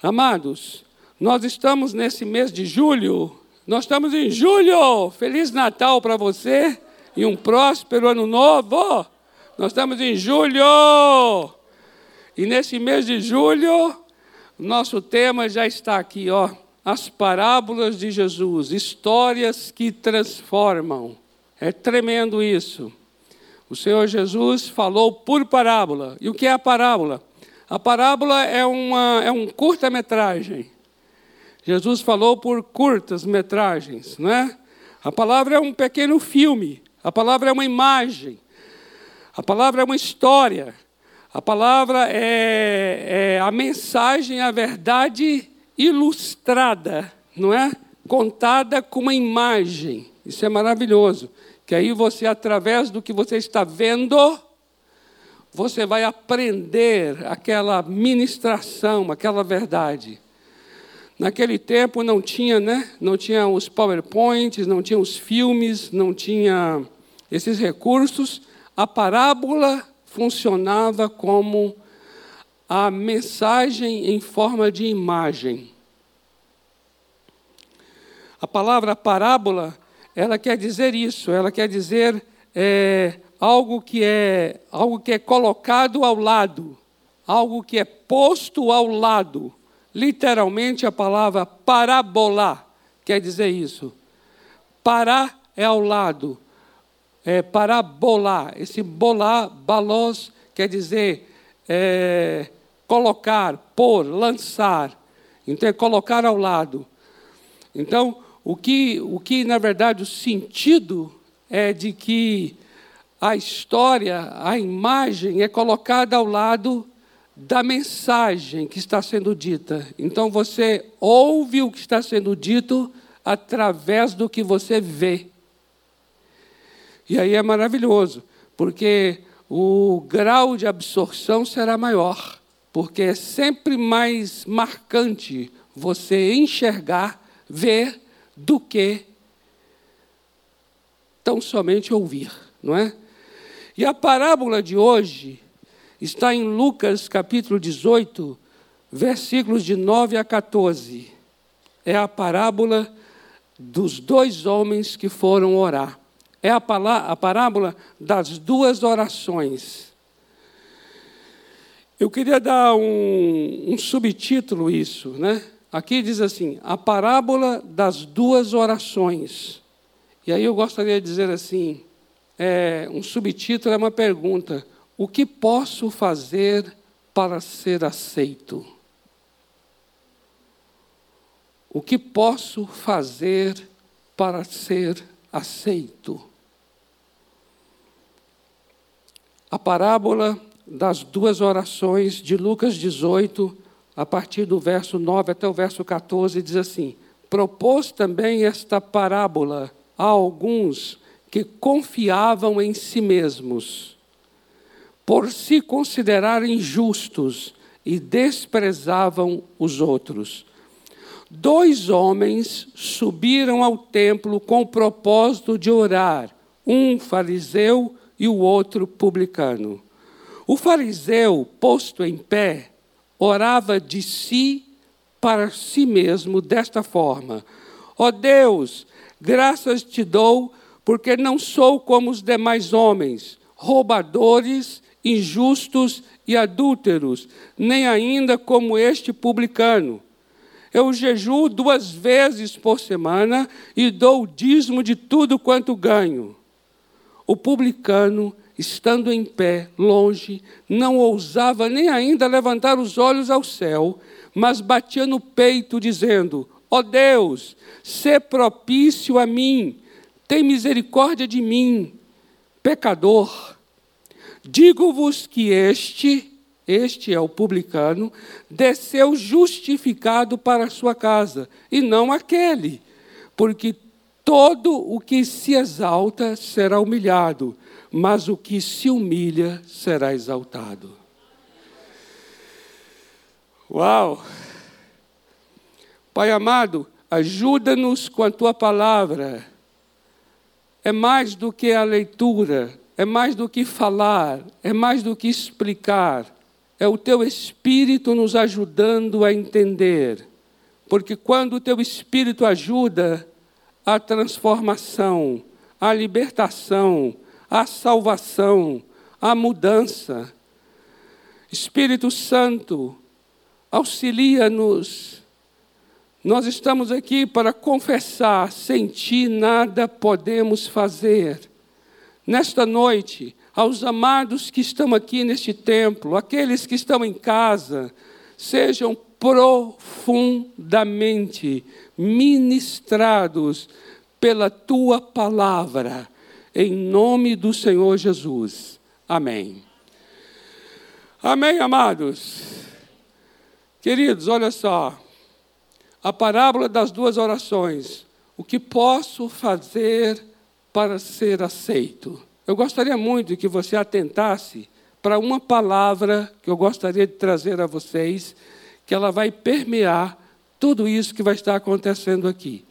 Amados, nós estamos nesse mês de julho, nós estamos em julho. Feliz Natal para você e um próspero ano novo. Nós estamos em julho. E nesse mês de julho, nosso tema já está aqui, ó. As parábolas de Jesus, histórias que transformam. É tremendo isso. O Senhor Jesus falou por parábola. E o que é a parábola? A parábola é, uma, é um curta-metragem. Jesus falou por curtas metragens, não é? A palavra é um pequeno filme, a palavra é uma imagem, a palavra é uma história, a palavra é, é a mensagem, a verdade ilustrada, não é? Contada com uma imagem. Isso é maravilhoso. Que aí você, através do que você está vendo, você vai aprender aquela ministração, aquela verdade. Naquele tempo não tinha, né? Não tinha os PowerPoints, não tinha os filmes, não tinha esses recursos. A parábola funcionava como a mensagem em forma de imagem. A palavra parábola, ela quer dizer isso, ela quer dizer é, algo que é algo que é colocado ao lado, algo que é posto ao lado. Literalmente a palavra parabolar quer dizer isso. Pará é ao lado, é parabolar. Esse bolar, balos, quer dizer é, colocar, pôr, lançar. Então é colocar ao lado. Então, o que, o que na verdade o sentido é de que a história, a imagem é colocada ao lado da mensagem que está sendo dita. Então você ouve o que está sendo dito através do que você vê. E aí é maravilhoso, porque o grau de absorção será maior, porque é sempre mais marcante você enxergar, ver, do que tão somente ouvir, não é? E a parábola de hoje está em Lucas capítulo 18, versículos de 9 a 14. É a parábola dos dois homens que foram orar. É a, a parábola das duas orações. Eu queria dar um, um subtítulo isso, né? Aqui diz assim: a parábola das duas orações. E aí eu gostaria de dizer assim: é, um subtítulo é uma pergunta: O que posso fazer para ser aceito? O que posso fazer para ser aceito? A parábola das duas orações de Lucas 18, a partir do verso 9 até o verso 14, diz assim: Propôs também esta parábola a alguns que confiavam em si mesmos, por se considerarem justos e desprezavam os outros. Dois homens subiram ao templo com o propósito de orar, um fariseu e o outro publicano. O fariseu, posto em pé, orava de si para si mesmo desta forma: Ó oh Deus, graças te dou porque não sou como os demais homens, roubadores, injustos e adúlteros, nem ainda como este publicano. Eu jejuo duas vezes por semana e dou o dízimo de tudo quanto ganho. O publicano, estando em pé, longe, não ousava nem ainda levantar os olhos ao céu, mas batia no peito, dizendo: Ó oh Deus, sê propício a mim tem misericórdia de mim, pecador. Digo-vos que este, este é o publicano, desceu justificado para a sua casa, e não aquele, porque todo o que se exalta será humilhado, mas o que se humilha será exaltado. Uau! Pai amado, ajuda-nos com a tua palavra é mais do que a leitura, é mais do que falar, é mais do que explicar, é o teu espírito nos ajudando a entender. Porque quando o teu espírito ajuda, a transformação, a libertação, a salvação, a mudança. Espírito Santo, auxilia-nos. Nós estamos aqui para confessar, sem ti nada podemos fazer. Nesta noite, aos amados que estão aqui neste templo, aqueles que estão em casa, sejam profundamente ministrados pela tua palavra, em nome do Senhor Jesus. Amém. Amém, amados. Queridos, olha só. A parábola das duas orações. O que posso fazer para ser aceito? Eu gostaria muito que você atentasse para uma palavra que eu gostaria de trazer a vocês, que ela vai permear tudo isso que vai estar acontecendo aqui.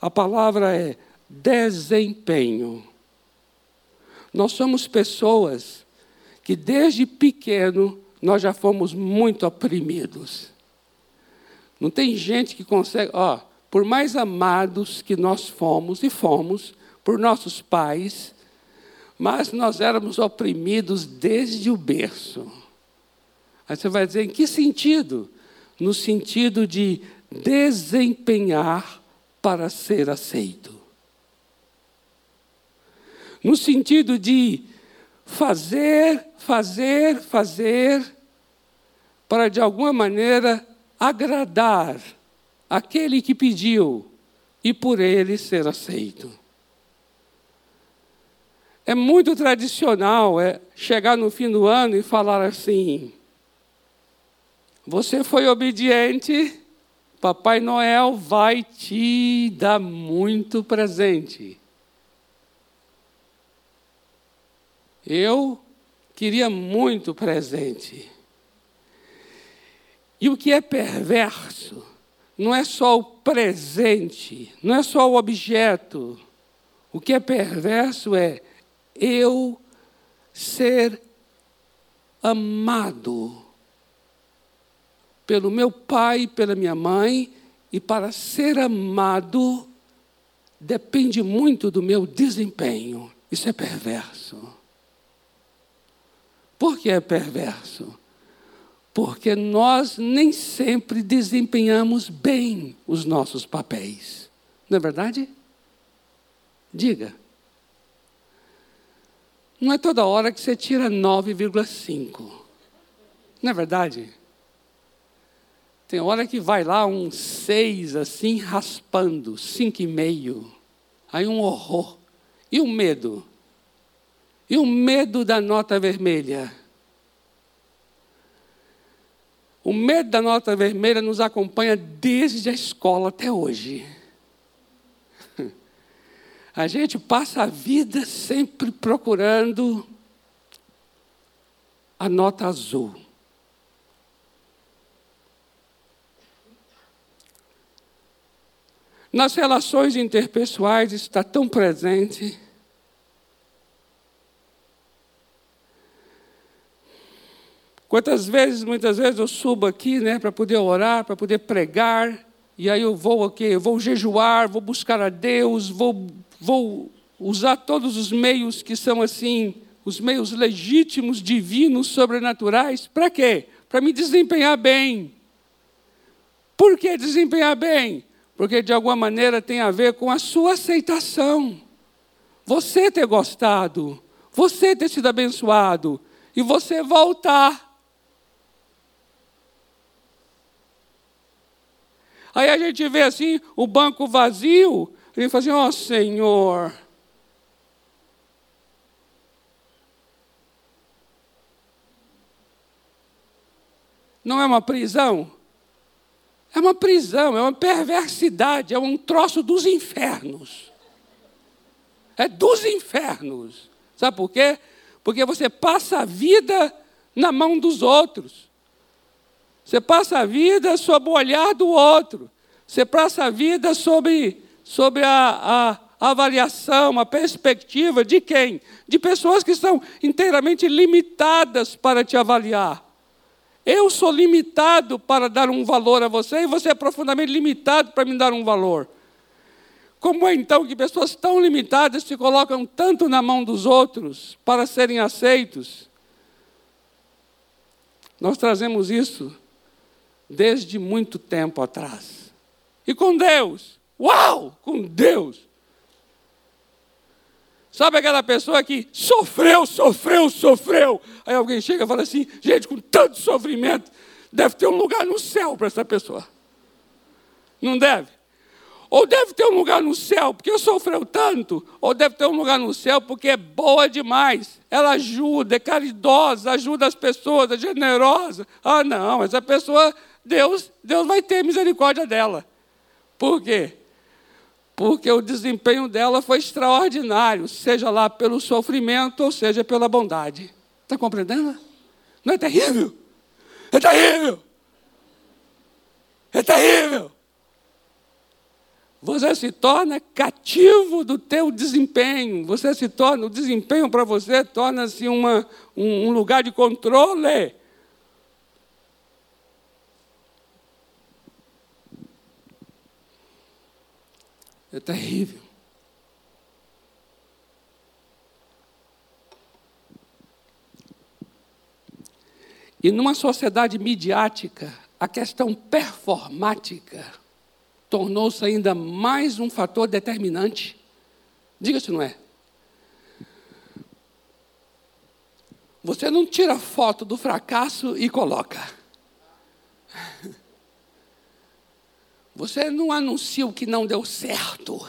A palavra é desempenho. Nós somos pessoas que desde pequeno nós já fomos muito oprimidos. Não tem gente que consegue, ó, por mais amados que nós fomos e fomos por nossos pais, mas nós éramos oprimidos desde o berço. Aí você vai dizer, em que sentido? No sentido de desempenhar para ser aceito. No sentido de fazer, fazer, fazer, para de alguma maneira agradar aquele que pediu e por ele ser aceito. É muito tradicional é, chegar no fim do ano e falar assim: você foi obediente, Papai Noel vai te dar muito presente. Eu queria muito presente. E o que é perverso não é só o presente, não é só o objeto. O que é perverso é eu ser amado pelo meu pai, pela minha mãe, e para ser amado depende muito do meu desempenho. Isso é perverso. Por que é perverso? Porque nós nem sempre desempenhamos bem os nossos papéis. Não é verdade? Diga. Não é toda hora que você tira 9,5. Não é verdade? Tem hora que vai lá um 6 assim, raspando, 5,5. Aí um horror. E o medo? E o medo da nota vermelha? O medo da nota vermelha nos acompanha desde a escola até hoje. A gente passa a vida sempre procurando a nota azul. Nas relações interpessoais está tão presente. Quantas vezes, muitas vezes eu subo aqui, né, para poder orar, para poder pregar, e aí eu vou aqui, eu vou jejuar, vou buscar a Deus, vou vou usar todos os meios que são assim, os meios legítimos, divinos, sobrenaturais, para quê? Para me desempenhar bem. Por que desempenhar bem? Porque de alguma maneira tem a ver com a sua aceitação. Você ter gostado, você ter sido abençoado e você voltar. Aí a gente vê assim o banco vazio, ele fala assim: Ó oh, Senhor. Não é uma prisão? É uma prisão, é uma perversidade, é um troço dos infernos. É dos infernos. Sabe por quê? Porque você passa a vida na mão dos outros. Você passa a vida sob o olhar do outro. Você passa a vida sobre sobre a, a avaliação, a perspectiva de quem? De pessoas que são inteiramente limitadas para te avaliar. Eu sou limitado para dar um valor a você e você é profundamente limitado para me dar um valor. Como é então que pessoas tão limitadas se colocam tanto na mão dos outros para serem aceitos? Nós trazemos isso desde muito tempo atrás. E com Deus, uau, com Deus. Sabe aquela pessoa que sofreu, sofreu, sofreu. Aí alguém chega e fala assim: gente, com tanto sofrimento, deve ter um lugar no céu para essa pessoa. Não deve? Ou deve ter um lugar no céu porque sofreu tanto, ou deve ter um lugar no céu porque é boa demais. Ela ajuda, é caridosa, ajuda as pessoas, é generosa. Ah, não, essa pessoa, Deus, Deus vai ter misericórdia dela. Por quê? Porque o desempenho dela foi extraordinário, seja lá pelo sofrimento ou seja pela bondade. Está compreendendo? Não é terrível? É terrível! É terrível! Você se torna cativo do teu desempenho. Você se torna, o desempenho para você torna-se um, um lugar de controle. É terrível. E numa sociedade midiática, a questão performática tornou-se ainda mais um fator determinante. Diga se não é. Você não tira foto do fracasso e coloca. Você não anuncia o que não deu certo.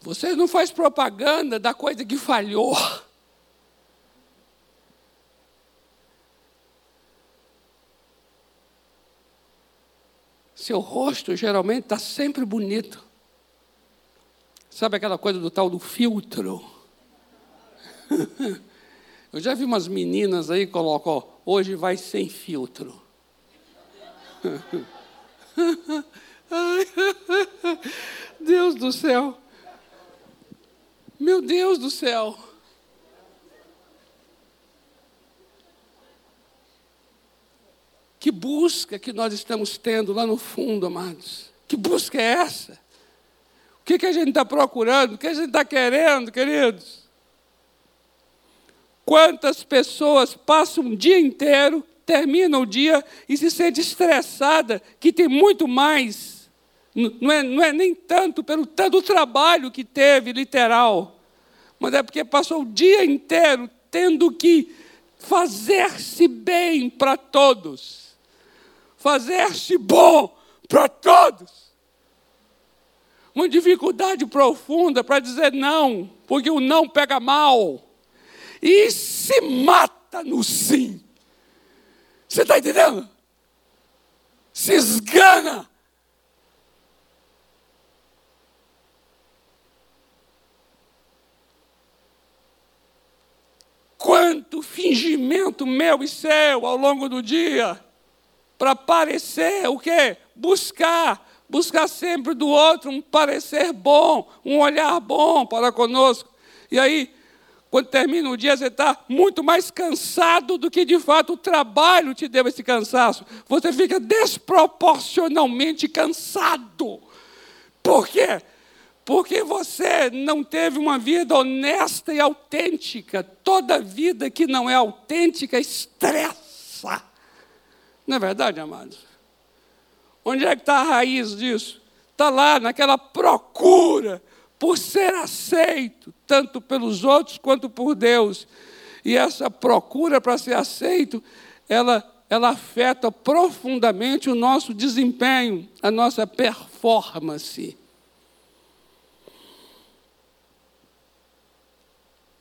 Você não faz propaganda da coisa que falhou. Seu rosto geralmente está sempre bonito. Sabe aquela coisa do tal do filtro? Eu já vi umas meninas aí colocam, hoje vai sem filtro. Deus do céu. Meu Deus do céu. Que busca que nós estamos tendo lá no fundo, amados? Que busca é essa? O que, que a gente está procurando? O que a gente está querendo, queridos? Quantas pessoas passam um dia inteiro, terminam o dia e se sente estressada, que tem muito mais, não é, não é nem tanto pelo tanto trabalho que teve, literal, mas é porque passou o dia inteiro tendo que fazer-se bem para todos fazer-se bom para todos. Uma dificuldade profunda para dizer não, porque o não pega mal. E se mata no sim. Você está entendendo? Se esgana. Quanto fingimento meu e seu ao longo do dia para parecer o quê? Buscar, buscar sempre do outro um parecer bom, um olhar bom para conosco. E aí, quando termina o dia, você está muito mais cansado do que de fato o trabalho te deu esse cansaço. Você fica desproporcionalmente cansado. Por quê? Porque você não teve uma vida honesta e autêntica. Toda vida que não é autêntica estressa. Não é verdade, amados? Onde é que está a raiz disso? Está lá naquela procura por ser aceito, tanto pelos outros quanto por Deus. E essa procura para ser aceito, ela, ela afeta profundamente o nosso desempenho, a nossa performance.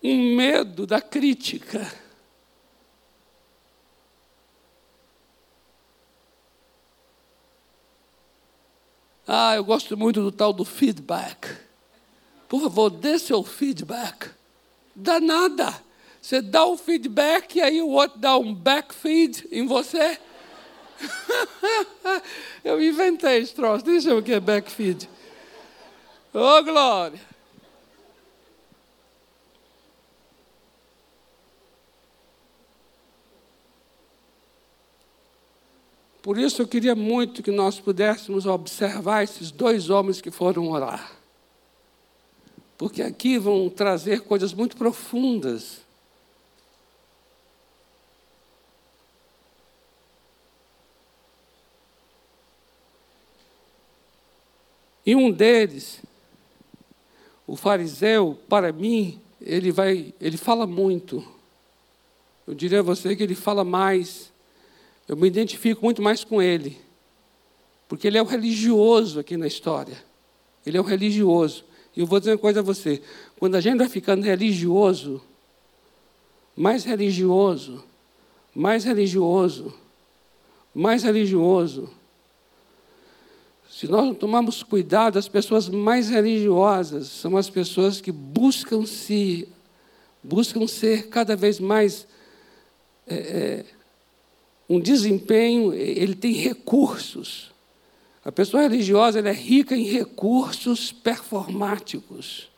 Um medo da crítica Ah, eu gosto muito do tal do feedback. Por favor, dê seu feedback. Dá nada. Você dá o feedback e aí o outro dá um backfeed em você. eu inventei esse troço, nem o que é backfeed. Ô, oh, Glória! Por isso eu queria muito que nós pudéssemos observar esses dois homens que foram orar. Porque aqui vão trazer coisas muito profundas. E um deles, o fariseu, para mim, ele vai, ele fala muito. Eu diria a você que ele fala mais eu me identifico muito mais com ele, porque ele é o religioso aqui na história. Ele é o religioso. E eu vou dizer uma coisa a você: quando a gente vai ficando religioso, mais religioso, mais religioso, mais religioso, se nós não tomarmos cuidado, as pessoas mais religiosas são as pessoas que buscam se, buscam ser cada vez mais é, é, um desempenho, ele tem recursos. A pessoa religiosa é rica em recursos performáticos.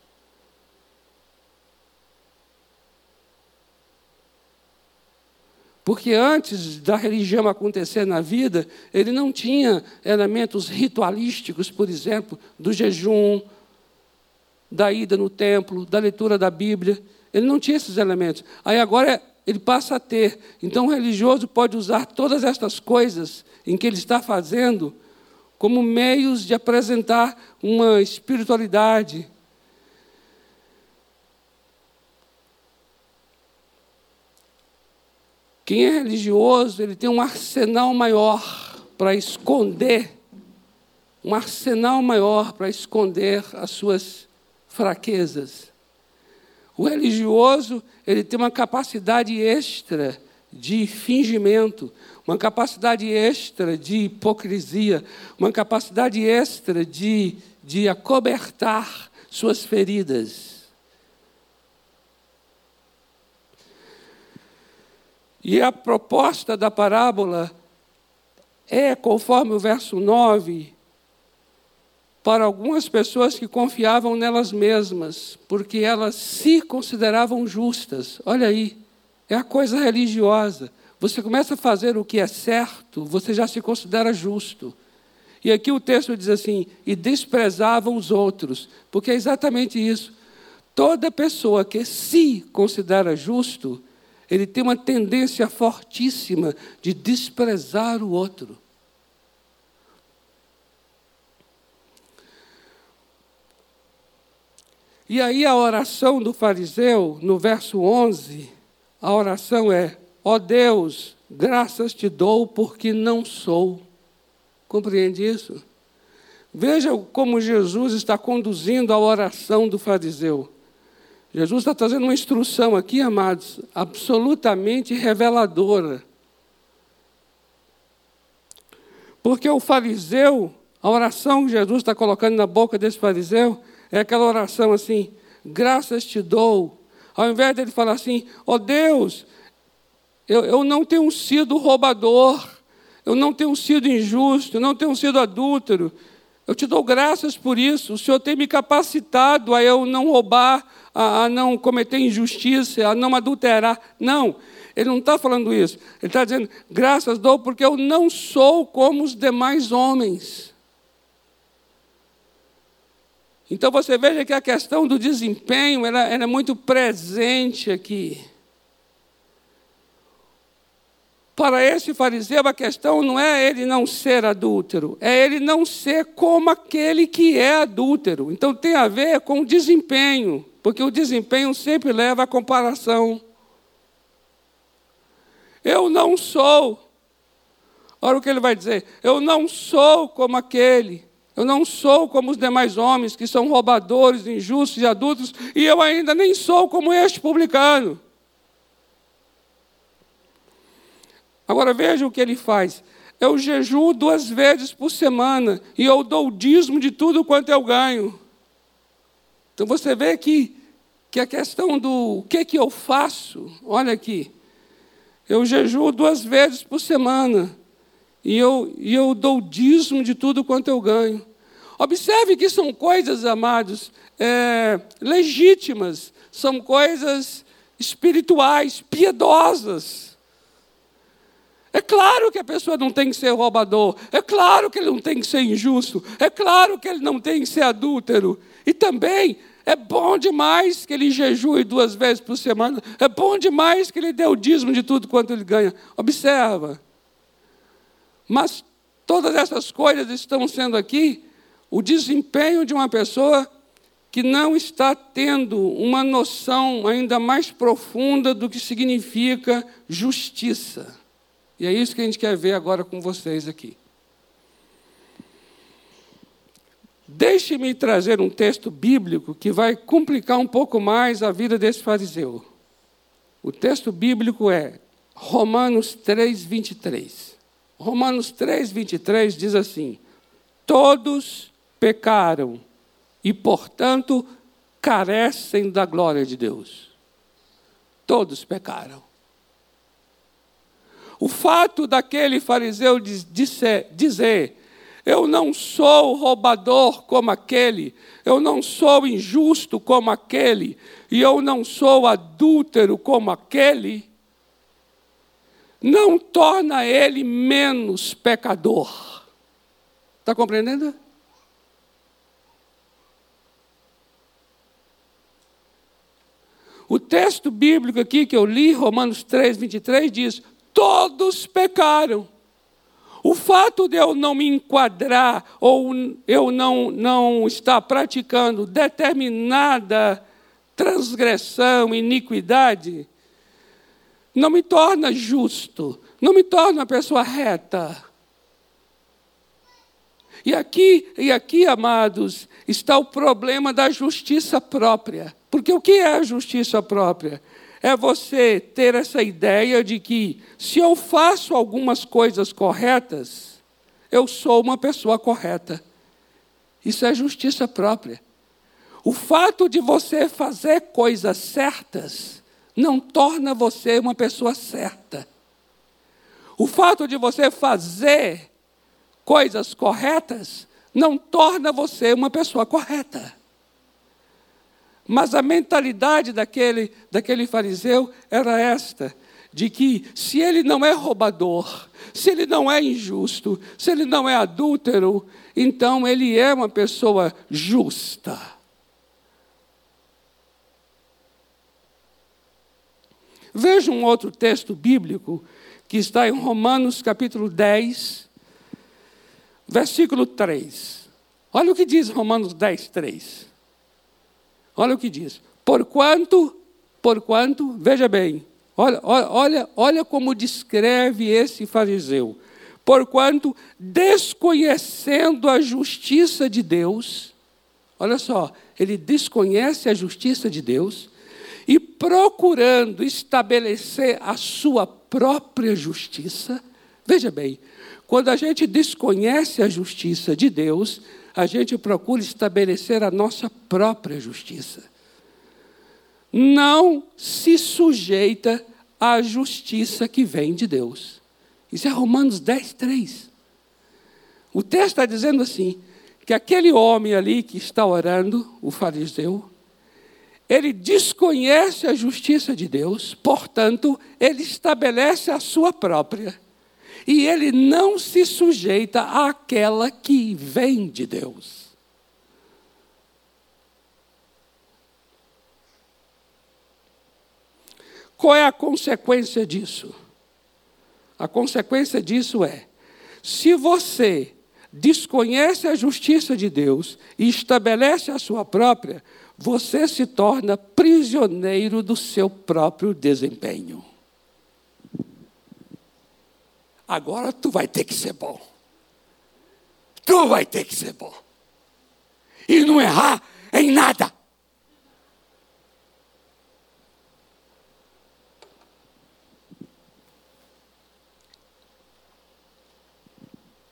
Porque antes da religião acontecer na vida, ele não tinha elementos ritualísticos, por exemplo, do jejum, da ida no templo, da leitura da Bíblia. Ele não tinha esses elementos. Aí agora ele passa a ter. Então, o religioso pode usar todas estas coisas em que ele está fazendo como meios de apresentar uma espiritualidade. Quem é religioso, ele tem um arsenal maior para esconder, um arsenal maior para esconder as suas fraquezas. O religioso, ele tem uma capacidade extra de fingimento, uma capacidade extra de hipocrisia, uma capacidade extra de, de acobertar suas feridas. E a proposta da parábola é, conforme o verso 9, para algumas pessoas que confiavam nelas mesmas, porque elas se consideravam justas. Olha aí, é a coisa religiosa. Você começa a fazer o que é certo, você já se considera justo. E aqui o texto diz assim: e desprezavam os outros, porque é exatamente isso. Toda pessoa que se considera justo, ele tem uma tendência fortíssima de desprezar o outro. E aí a oração do fariseu, no verso 11, a oração é: Ó oh Deus, graças te dou porque não sou. Compreende isso? Veja como Jesus está conduzindo a oração do fariseu. Jesus está trazendo uma instrução aqui, amados, absolutamente reveladora. Porque o fariseu, a oração que Jesus está colocando na boca desse fariseu, é aquela oração assim: graças te dou. Ao invés dele falar assim: ó oh Deus, eu, eu não tenho sido roubador, eu não tenho sido injusto, eu não tenho sido adúltero. Eu te dou graças por isso. O Senhor tem me capacitado a eu não roubar, a, a não cometer injustiça, a não adulterar. Não, ele não está falando isso. Ele está dizendo: graças dou porque eu não sou como os demais homens. Então você veja que a questão do desempenho ela, ela é muito presente aqui. Para esse fariseu, a questão não é ele não ser adúltero, é ele não ser como aquele que é adúltero. Então tem a ver com o desempenho, porque o desempenho sempre leva à comparação. Eu não sou. Olha o que ele vai dizer: eu não sou como aquele. Eu não sou como os demais homens que são roubadores, injustos e adultos, e eu ainda nem sou como este publicano. Agora veja o que ele faz. Eu jejuo duas vezes por semana e eu dou o dízimo de tudo quanto eu ganho. Então você vê que, que a questão do o que, que eu faço, olha aqui. Eu jejuo duas vezes por semana e eu, e eu dou o dízimo de tudo quanto eu ganho. Observe que são coisas, amados, é, legítimas, são coisas espirituais, piedosas. É claro que a pessoa não tem que ser roubador. É claro que ele não tem que ser injusto. É claro que ele não tem que ser adúltero. E também é bom demais que ele jejue duas vezes por semana. É bom demais que ele dê o dízimo de tudo quanto ele ganha. Observa. Mas todas essas coisas estão sendo aqui o desempenho de uma pessoa que não está tendo uma noção ainda mais profunda do que significa justiça. E é isso que a gente quer ver agora com vocês aqui. Deixe-me trazer um texto bíblico que vai complicar um pouco mais a vida desse fariseu. O texto bíblico é Romanos 3, 23. Romanos 3, 23 diz assim: Todos pecaram e, portanto, carecem da glória de Deus. Todos pecaram. O fato daquele fariseu dizer: Eu não sou roubador como aquele, eu não sou injusto como aquele, e eu não sou adúltero como aquele, não torna ele menos pecador. Está compreendendo? O texto bíblico aqui que eu li, Romanos 3, 23, diz: Todos pecaram. O fato de eu não me enquadrar ou eu não, não estar praticando determinada transgressão, iniquidade, não me torna justo, não me torna pessoa reta. E aqui, e aqui, amados, está o problema da justiça própria. Porque o que é a justiça própria? É você ter essa ideia de que, se eu faço algumas coisas corretas, eu sou uma pessoa correta. Isso é justiça própria. O fato de você fazer coisas certas não torna você uma pessoa certa. O fato de você fazer coisas corretas não torna você uma pessoa correta. Mas a mentalidade daquele, daquele fariseu era esta: de que se ele não é roubador, se ele não é injusto, se ele não é adúltero, então ele é uma pessoa justa. Veja um outro texto bíblico que está em Romanos capítulo 10, versículo 3. Olha o que diz Romanos 10, 3. Olha o que diz. Porquanto, porquanto, veja bem, olha, olha, olha como descreve esse fariseu. Porquanto, desconhecendo a justiça de Deus, olha só, ele desconhece a justiça de Deus e procurando estabelecer a sua própria justiça, veja bem, quando a gente desconhece a justiça de Deus, a gente procura estabelecer a nossa própria justiça. Não se sujeita à justiça que vem de Deus. Isso é Romanos 10, 3. O texto está dizendo assim: que aquele homem ali que está orando, o fariseu, ele desconhece a justiça de Deus, portanto, ele estabelece a sua própria e ele não se sujeita àquela que vem de Deus. Qual é a consequência disso? A consequência disso é: se você desconhece a justiça de Deus e estabelece a sua própria, você se torna prisioneiro do seu próprio desempenho agora tu vai ter que ser bom. Tu vai ter que ser bom. E não errar em nada.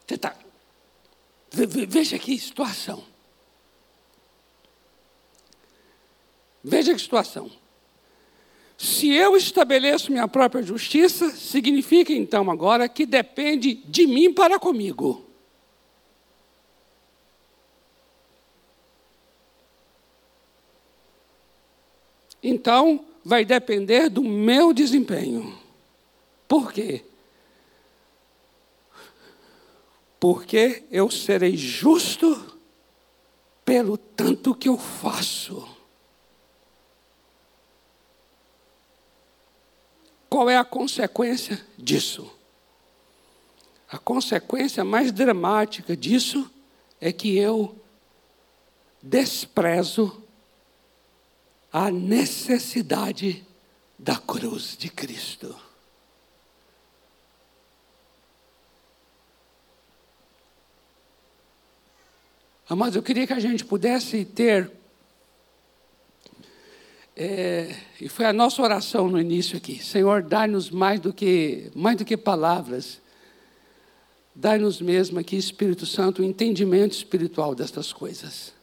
Você tá, veja que situação. Veja que situação. Se eu estabeleço minha própria justiça, significa então agora que depende de mim para comigo. Então, vai depender do meu desempenho. Por quê? porque eu serei justo pelo tanto que eu faço. Qual é a consequência disso? A consequência mais dramática disso é que eu desprezo a necessidade da cruz de Cristo. Mas eu queria que a gente pudesse ter, é, e foi a nossa oração no início aqui, Senhor, dai-nos mais do que mais do que palavras, dai-nos mesmo aqui, Espírito Santo, o um entendimento espiritual destas coisas.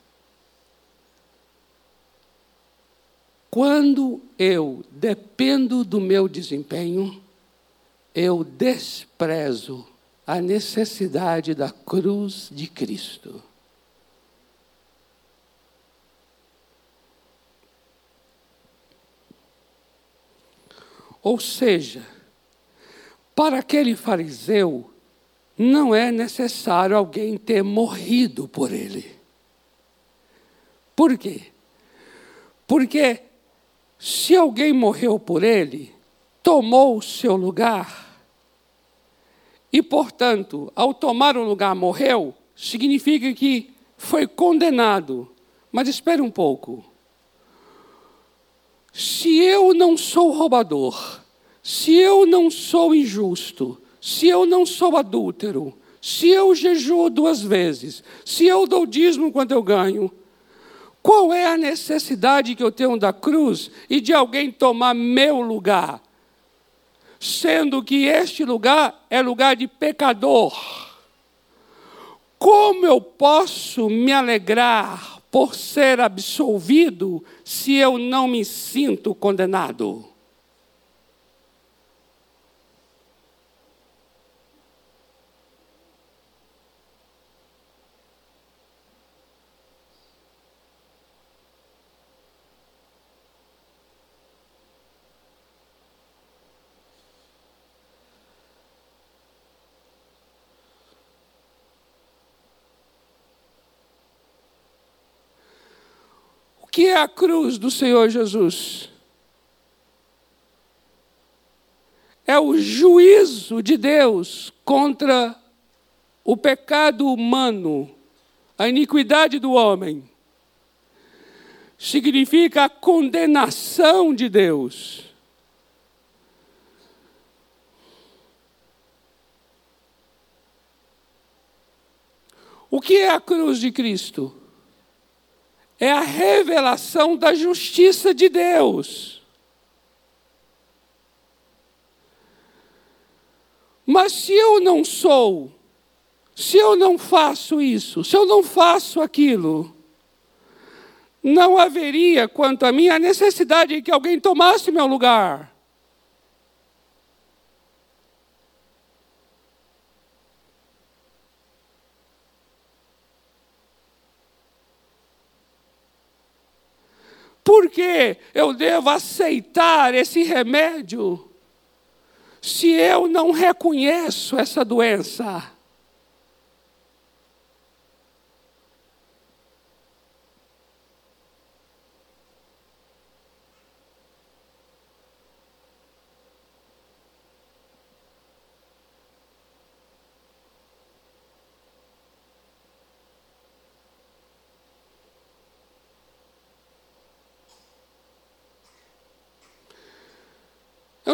Quando eu dependo do meu desempenho, eu desprezo a necessidade da cruz de Cristo. Ou seja, para aquele fariseu, não é necessário alguém ter morrido por ele. Por quê? Porque se alguém morreu por ele, tomou o seu lugar, e, portanto, ao tomar o lugar morreu, significa que foi condenado. Mas espere um pouco. Se eu não sou roubador, se eu não sou injusto, se eu não sou adúltero, se eu jejuo duas vezes, se eu dou dízimo quando eu ganho, qual é a necessidade que eu tenho da cruz e de alguém tomar meu lugar? Sendo que este lugar é lugar de pecador. Como eu posso me alegrar por ser absolvido se eu não me sinto condenado? que é a cruz do Senhor Jesus? É o juízo de Deus contra o pecado humano, a iniquidade do homem. Significa a condenação de Deus. O que é a cruz de Cristo? É a revelação da justiça de Deus. Mas se eu não sou, se eu não faço isso, se eu não faço aquilo, não haveria, quanto a mim, a necessidade de que alguém tomasse meu lugar. Por que eu devo aceitar esse remédio se eu não reconheço essa doença?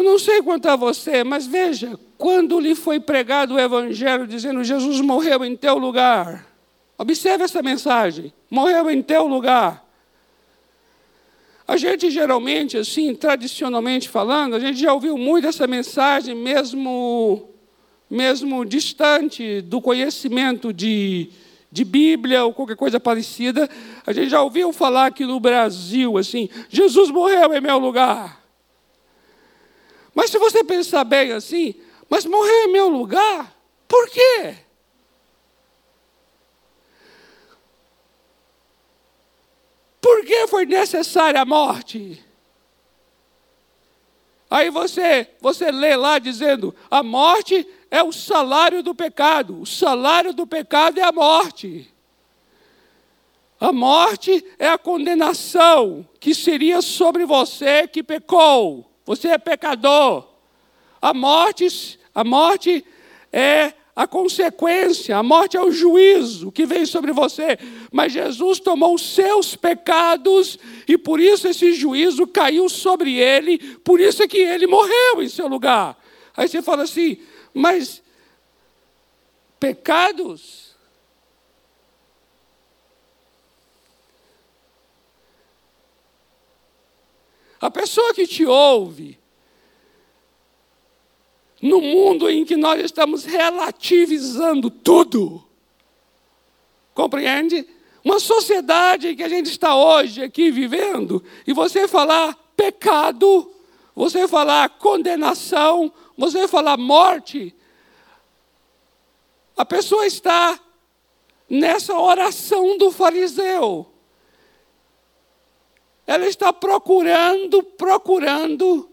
Eu não sei quanto a você, mas veja, quando lhe foi pregado o Evangelho dizendo Jesus morreu em teu lugar, observe essa mensagem: morreu em teu lugar. A gente geralmente, assim, tradicionalmente falando, a gente já ouviu muito essa mensagem, mesmo, mesmo distante do conhecimento de, de Bíblia ou qualquer coisa parecida. A gente já ouviu falar aqui no Brasil, assim, Jesus morreu em meu lugar. Mas se você pensar bem assim, mas morreu em meu lugar, por quê? Por que foi necessária a morte? Aí você, você lê lá dizendo: a morte é o salário do pecado. O salário do pecado é a morte. A morte é a condenação que seria sobre você que pecou. Você é pecador. A morte, a morte é a consequência, a morte é o juízo que vem sobre você. Mas Jesus tomou os seus pecados e por isso esse juízo caiu sobre ele, por isso é que ele morreu em seu lugar. Aí você fala assim, mas pecados A pessoa que te ouve, no mundo em que nós estamos relativizando tudo. Compreende? Uma sociedade que a gente está hoje aqui vivendo, e você falar pecado, você falar condenação, você falar morte, a pessoa está nessa oração do fariseu. Ela está procurando, procurando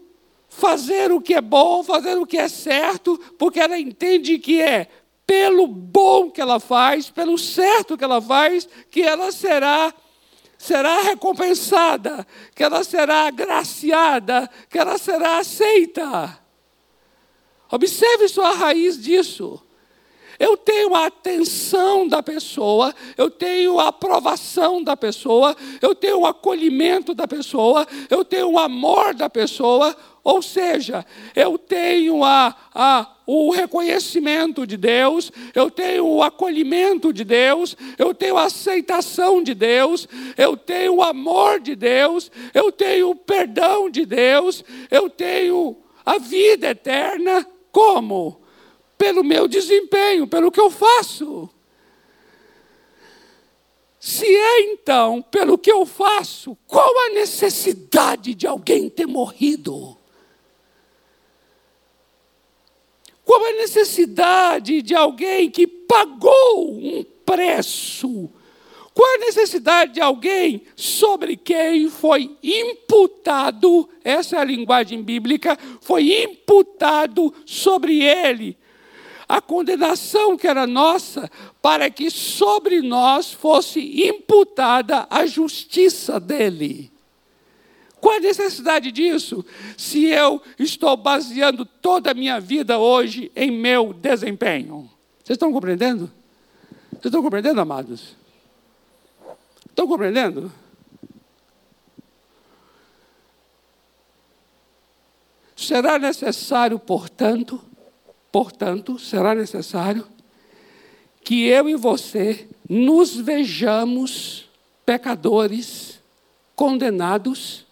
fazer o que é bom, fazer o que é certo, porque ela entende que é pelo bom que ela faz, pelo certo que ela faz, que ela será será recompensada, que ela será agraciada, que ela será aceita. Observe só a raiz disso. Eu tenho a atenção da pessoa, eu tenho a aprovação da pessoa, eu tenho o acolhimento da pessoa, eu tenho o amor da pessoa, ou seja, eu tenho a, a, o reconhecimento de Deus, eu tenho o acolhimento de Deus, eu tenho a aceitação de Deus, eu tenho o amor de Deus, eu tenho o perdão de Deus, eu tenho a vida eterna. Como? Pelo meu desempenho, pelo que eu faço. Se é então pelo que eu faço, qual a necessidade de alguém ter morrido? Qual a necessidade de alguém que pagou um preço? Qual a necessidade de alguém sobre quem foi imputado, essa é a linguagem bíblica, foi imputado sobre ele a condenação que era nossa, para que sobre nós fosse imputada a justiça dele. Qual a necessidade disso? Se eu estou baseando toda a minha vida hoje em meu desempenho. Vocês estão compreendendo? Vocês estão compreendendo, amados? Estão compreendendo? Será necessário, portanto, portanto, será necessário que eu e você nos vejamos pecadores, condenados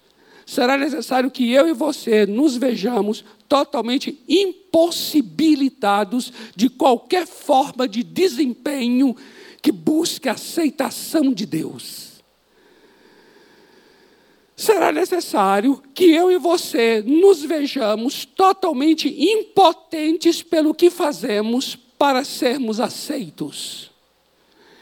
será necessário que eu e você nos vejamos totalmente impossibilitados de qualquer forma de desempenho que busque a aceitação de Deus. Será necessário que eu e você nos vejamos totalmente impotentes pelo que fazemos para sermos aceitos.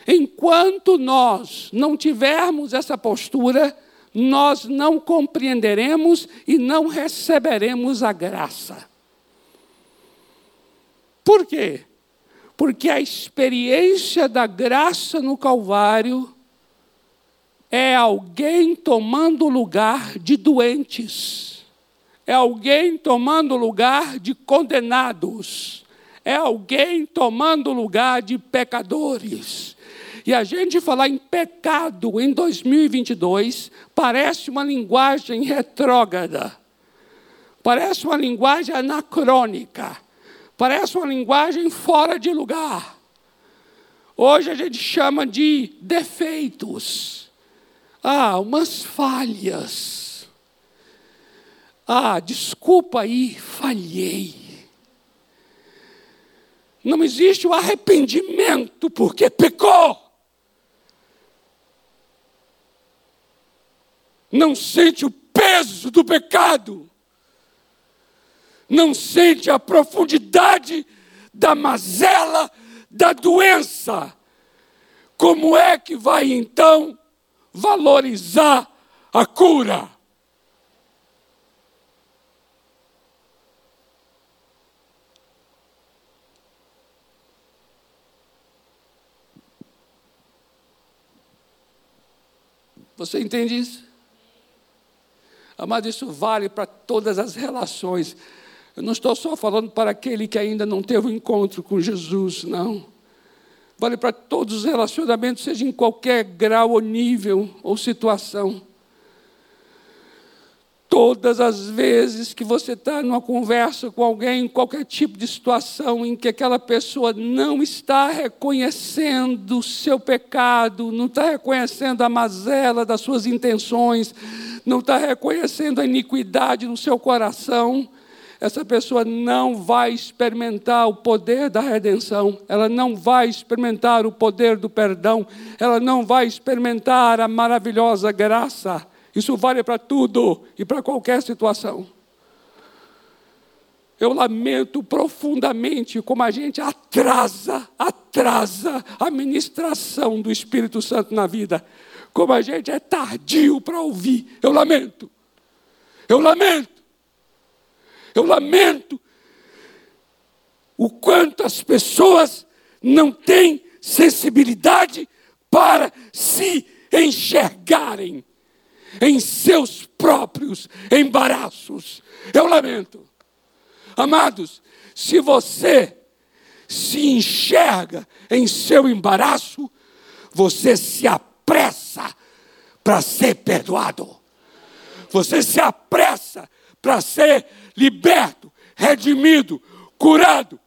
Enquanto nós não tivermos essa postura, nós não compreenderemos e não receberemos a graça. Por quê? Porque a experiência da graça no Calvário é alguém tomando lugar de doentes, é alguém tomando lugar de condenados, é alguém tomando lugar de pecadores. E a gente falar em pecado em 2022 parece uma linguagem retrógrada, parece uma linguagem anacrônica, parece uma linguagem fora de lugar. Hoje a gente chama de defeitos, ah, umas falhas. Ah, desculpa aí, falhei. Não existe o arrependimento porque pecou. não sente o peso do pecado, não sente a profundidade da mazela da doença, como é que vai então valorizar a cura. Você entende isso? Amado, isso vale para todas as relações. Eu não estou só falando para aquele que ainda não teve o um encontro com Jesus, não. Vale para todos os relacionamentos, seja em qualquer grau ou nível ou situação. Todas as vezes que você está numa conversa com alguém, em qualquer tipo de situação em que aquela pessoa não está reconhecendo o seu pecado, não está reconhecendo a mazela das suas intenções, não está reconhecendo a iniquidade no seu coração, essa pessoa não vai experimentar o poder da redenção, ela não vai experimentar o poder do perdão, ela não vai experimentar a maravilhosa graça isso vale para tudo e para qualquer situação. Eu lamento profundamente como a gente atrasa, atrasa a ministração do Espírito Santo na vida. Como a gente é tardio para ouvir. Eu lamento. Eu lamento. Eu lamento o quanto as pessoas não têm sensibilidade para se enxergarem em seus próprios embaraços. Eu lamento. Amados, se você se enxerga em seu embaraço, você se apressa para ser perdoado. Você se apressa para ser liberto, redimido, curado.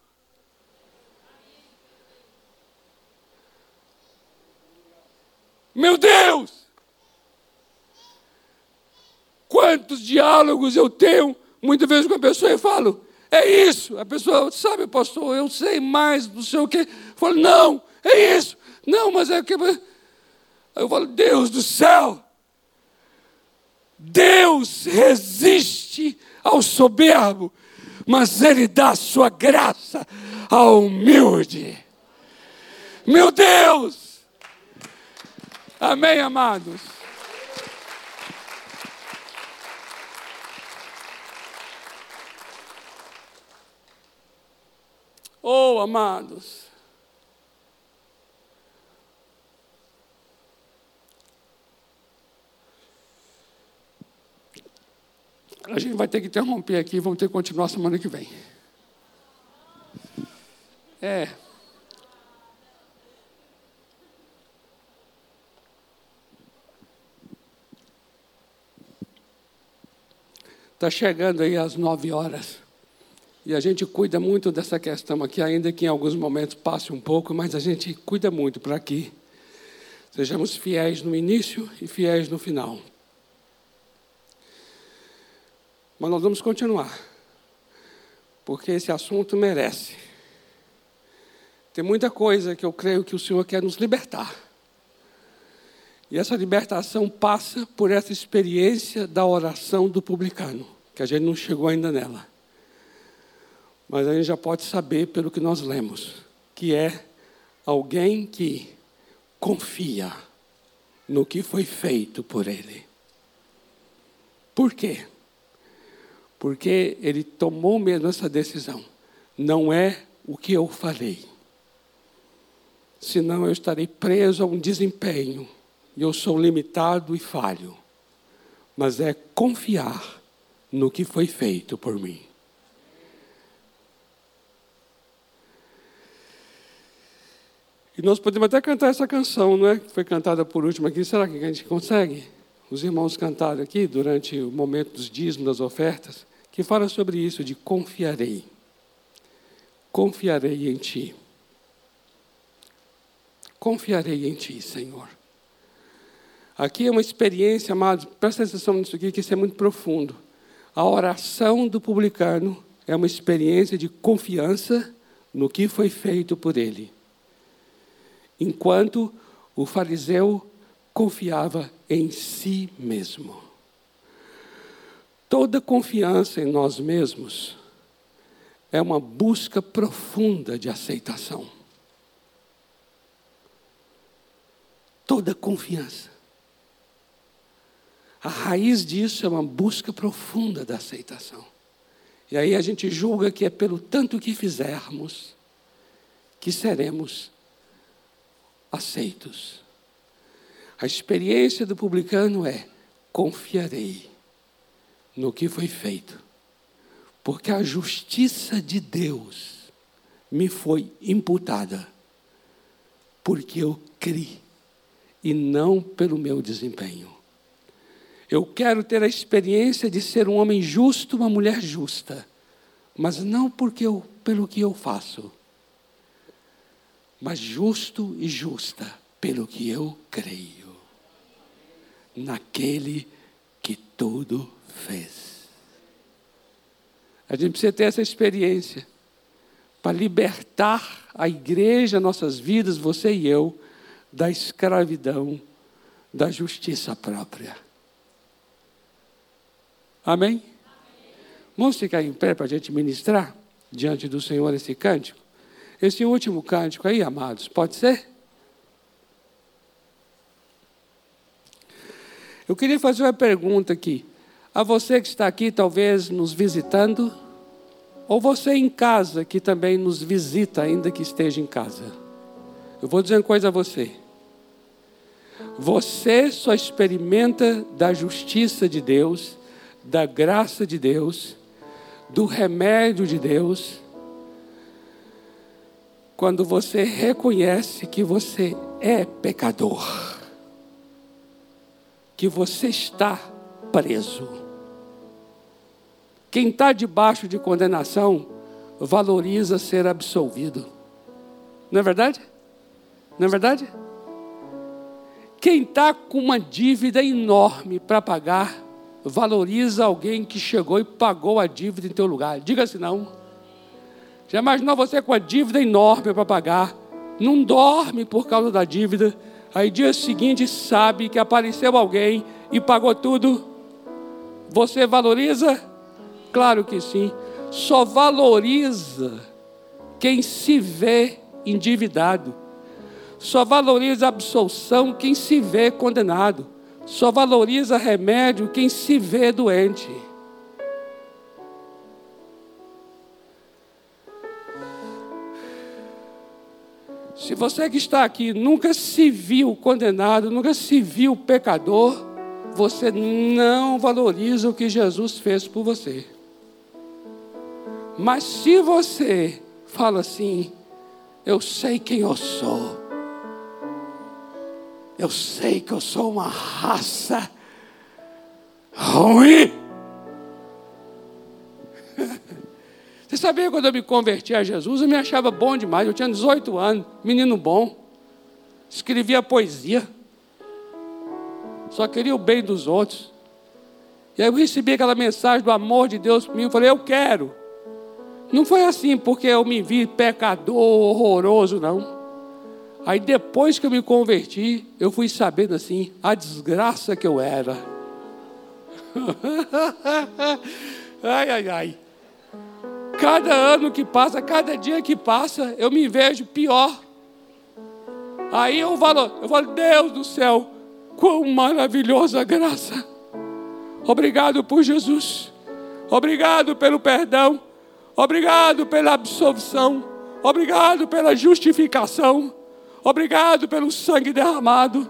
Meu Deus! Quantos diálogos eu tenho, muitas vezes com a pessoa e falo, é isso. A pessoa, sabe, pastor, eu sei mais, não sei o quê. Eu falo, não, é isso. Não, mas é que. Eu falo, Deus do céu. Deus resiste ao soberbo, mas Ele dá sua graça ao humilde. Meu Deus! Amém, amados? Oh, amados. A gente vai ter que interromper aqui, vamos ter que continuar semana que vem. É. Está chegando aí às nove horas. E a gente cuida muito dessa questão aqui, ainda que em alguns momentos passe um pouco, mas a gente cuida muito para que sejamos fiéis no início e fiéis no final. Mas nós vamos continuar, porque esse assunto merece. Tem muita coisa que eu creio que o Senhor quer nos libertar. E essa libertação passa por essa experiência da oração do publicano, que a gente não chegou ainda nela. Mas a gente já pode saber pelo que nós lemos, que é alguém que confia no que foi feito por ele. Por quê? Porque ele tomou mesmo essa decisão. Não é o que eu falei. Senão eu estarei preso a um desempenho. E eu sou limitado e falho. Mas é confiar no que foi feito por mim. E nós podemos até cantar essa canção, não é? Que foi cantada por último aqui. Será que a gente consegue? Os irmãos cantaram aqui durante o momento dos dízimos, das ofertas, que fala sobre isso, de confiarei. Confiarei em Ti. Confiarei em Ti, Senhor. Aqui é uma experiência, amados, presta atenção nisso aqui, que isso é muito profundo. A oração do publicano é uma experiência de confiança no que foi feito por ele enquanto o fariseu confiava em si mesmo. Toda confiança em nós mesmos é uma busca profunda de aceitação. Toda confiança. A raiz disso é uma busca profunda da aceitação. E aí a gente julga que é pelo tanto que fizermos que seremos aceitos. A experiência do publicano é: confiarei no que foi feito, porque a justiça de Deus me foi imputada, porque eu criei e não pelo meu desempenho. Eu quero ter a experiência de ser um homem justo, uma mulher justa, mas não porque eu, pelo que eu faço, mas justo e justa pelo que eu creio naquele que tudo fez. A gente precisa ter essa experiência para libertar a igreja, nossas vidas, você e eu, da escravidão, da justiça própria. Amém? Vamos ficar em pé para a gente ministrar diante do Senhor esse cântico? Esse último cântico aí, amados, pode ser? Eu queria fazer uma pergunta aqui. A você que está aqui, talvez nos visitando, ou você em casa que também nos visita, ainda que esteja em casa. Eu vou dizer uma coisa a você. Você só experimenta da justiça de Deus da graça de Deus, do remédio de Deus, quando você reconhece que você é pecador, que você está preso. Quem está debaixo de condenação valoriza ser absolvido. Não é verdade? Não é verdade? Quem está com uma dívida enorme para pagar, valoriza alguém que chegou e pagou a dívida em teu lugar. Diga assim não. Já imaginou você com a dívida enorme para pagar? Não dorme por causa da dívida. Aí dia seguinte sabe que apareceu alguém e pagou tudo. Você valoriza? Claro que sim. Só valoriza quem se vê endividado. Só valoriza a quem se vê condenado. Só valoriza remédio quem se vê doente. Se você que está aqui nunca se viu condenado, nunca se viu pecador, você não valoriza o que Jesus fez por você. Mas se você fala assim, eu sei quem eu sou, eu sei que eu sou uma raça ruim. Você sabia quando eu me converti a Jesus, eu me achava bom demais. Eu tinha 18 anos, menino bom. Escrevia poesia. Só queria o bem dos outros. E aí eu recebi aquela mensagem do amor de Deus para mim. Eu falei, eu quero. Não foi assim porque eu me vi pecador horroroso, não. Aí depois que eu me converti, eu fui sabendo assim a desgraça que eu era. ai, ai, ai. Cada ano que passa, cada dia que passa, eu me vejo pior. Aí eu falo, eu falo, Deus do céu, quão maravilhosa graça. Obrigado por Jesus. Obrigado pelo perdão. Obrigado pela absolvição. Obrigado pela justificação. Obrigado pelo sangue derramado.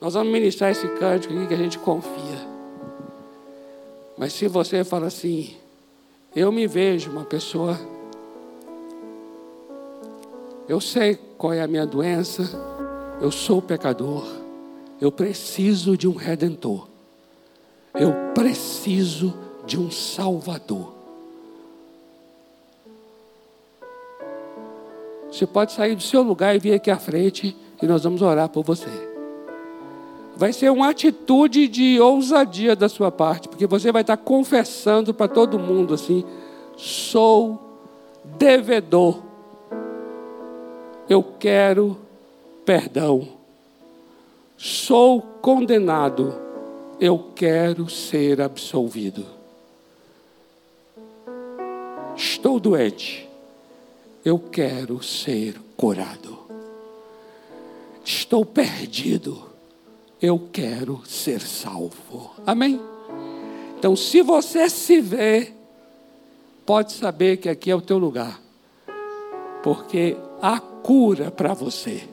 Nós vamos ministrar esse cântico aqui que a gente confia. Mas se você fala assim, eu me vejo uma pessoa, eu sei qual é a minha doença, eu sou pecador, eu preciso de um redentor, eu preciso de um Salvador. Você pode sair do seu lugar e vir aqui à frente e nós vamos orar por você. Vai ser uma atitude de ousadia da sua parte, porque você vai estar confessando para todo mundo assim: sou devedor, eu quero perdão, sou condenado, eu quero ser absolvido. Estou doente. Eu quero ser curado. Estou perdido. Eu quero ser salvo. Amém? Então, se você se vê pode saber que aqui é o teu lugar. Porque há cura para você.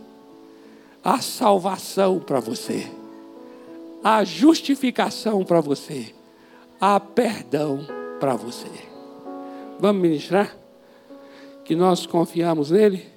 Há salvação para você. Há justificação para você. Há perdão para você. Vamos ministrar? Que nós confiamos nele?